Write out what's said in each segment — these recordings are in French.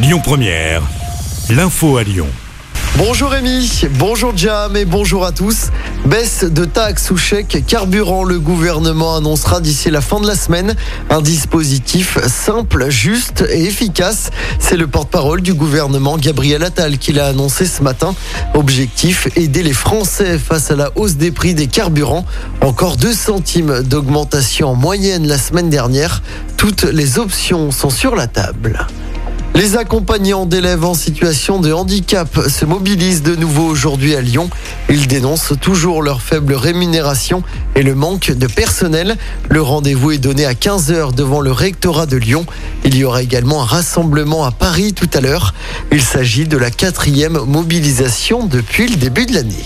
Lyon Première, l'info à Lyon. Bonjour Rémi, bonjour Jam et bonjour à tous. Baisse de taxes ou chèques carburant, le gouvernement annoncera d'ici la fin de la semaine un dispositif simple, juste et efficace. C'est le porte-parole du gouvernement Gabriel Attal qui l'a annoncé ce matin. Objectif, aider les Français face à la hausse des prix des carburants. Encore 2 centimes d'augmentation en moyenne la semaine dernière. Toutes les options sont sur la table. Les accompagnants d'élèves en situation de handicap se mobilisent de nouveau aujourd'hui à Lyon. Ils dénoncent toujours leur faible rémunération et le manque de personnel. Le rendez-vous est donné à 15h devant le rectorat de Lyon. Il y aura également un rassemblement à Paris tout à l'heure. Il s'agit de la quatrième mobilisation depuis le début de l'année.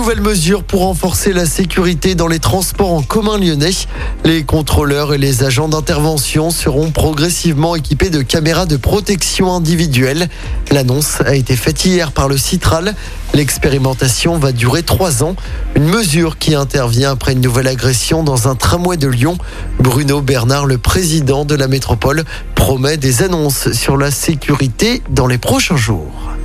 Une nouvelle mesure pour renforcer la sécurité dans les transports en commun lyonnais. Les contrôleurs et les agents d'intervention seront progressivement équipés de caméras de protection individuelle. L'annonce a été faite hier par le Citral. L'expérimentation va durer trois ans. Une mesure qui intervient après une nouvelle agression dans un tramway de Lyon. Bruno Bernard, le président de la métropole, promet des annonces sur la sécurité dans les prochains jours.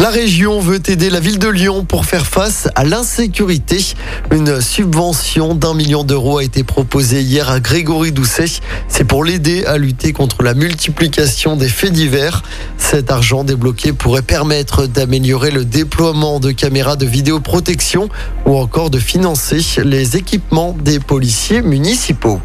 La région veut aider la ville de Lyon pour faire face à l'insécurité. Une subvention d'un million d'euros a été proposée hier à Grégory Doucet. C'est pour l'aider à lutter contre la multiplication des faits divers. Cet argent débloqué pourrait permettre d'améliorer le déploiement de caméras de vidéoprotection ou encore de financer les équipements des policiers municipaux.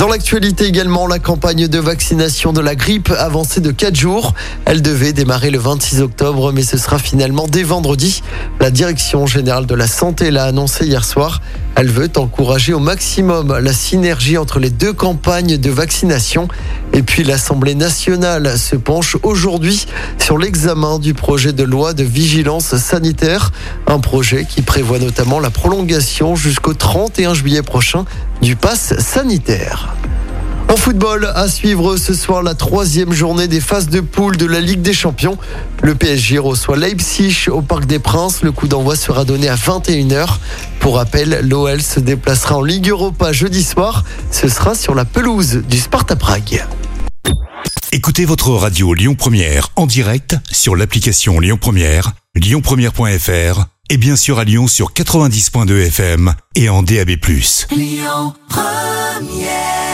Dans l'actualité également, la campagne de vaccination de la grippe avancée de 4 jours. Elle devait démarrer le 26 octobre, mais ce sera finalement dès vendredi. La Direction générale de la santé l'a annoncé hier soir. Elle veut encourager au maximum la synergie entre les deux campagnes de vaccination. Et puis l'Assemblée nationale se penche aujourd'hui sur l'examen du projet de loi de vigilance sanitaire. Un projet qui prévoit notamment la prolongation jusqu'au 31 juillet prochain du pass sanitaire. En football, à suivre ce soir la troisième journée des phases de poule de la Ligue des Champions. Le PSG reçoit Leipzig au Parc des Princes. Le coup d'envoi sera donné à 21h. Pour rappel, l'OL se déplacera en Ligue Europa jeudi soir. Ce sera sur la pelouse du Sparta Prague. Écoutez votre radio Lyon Première en direct sur l'application Lyon Première, lyonpremière.fr et bien sûr à Lyon sur 90.2 FM et en DAB+. Lyon Première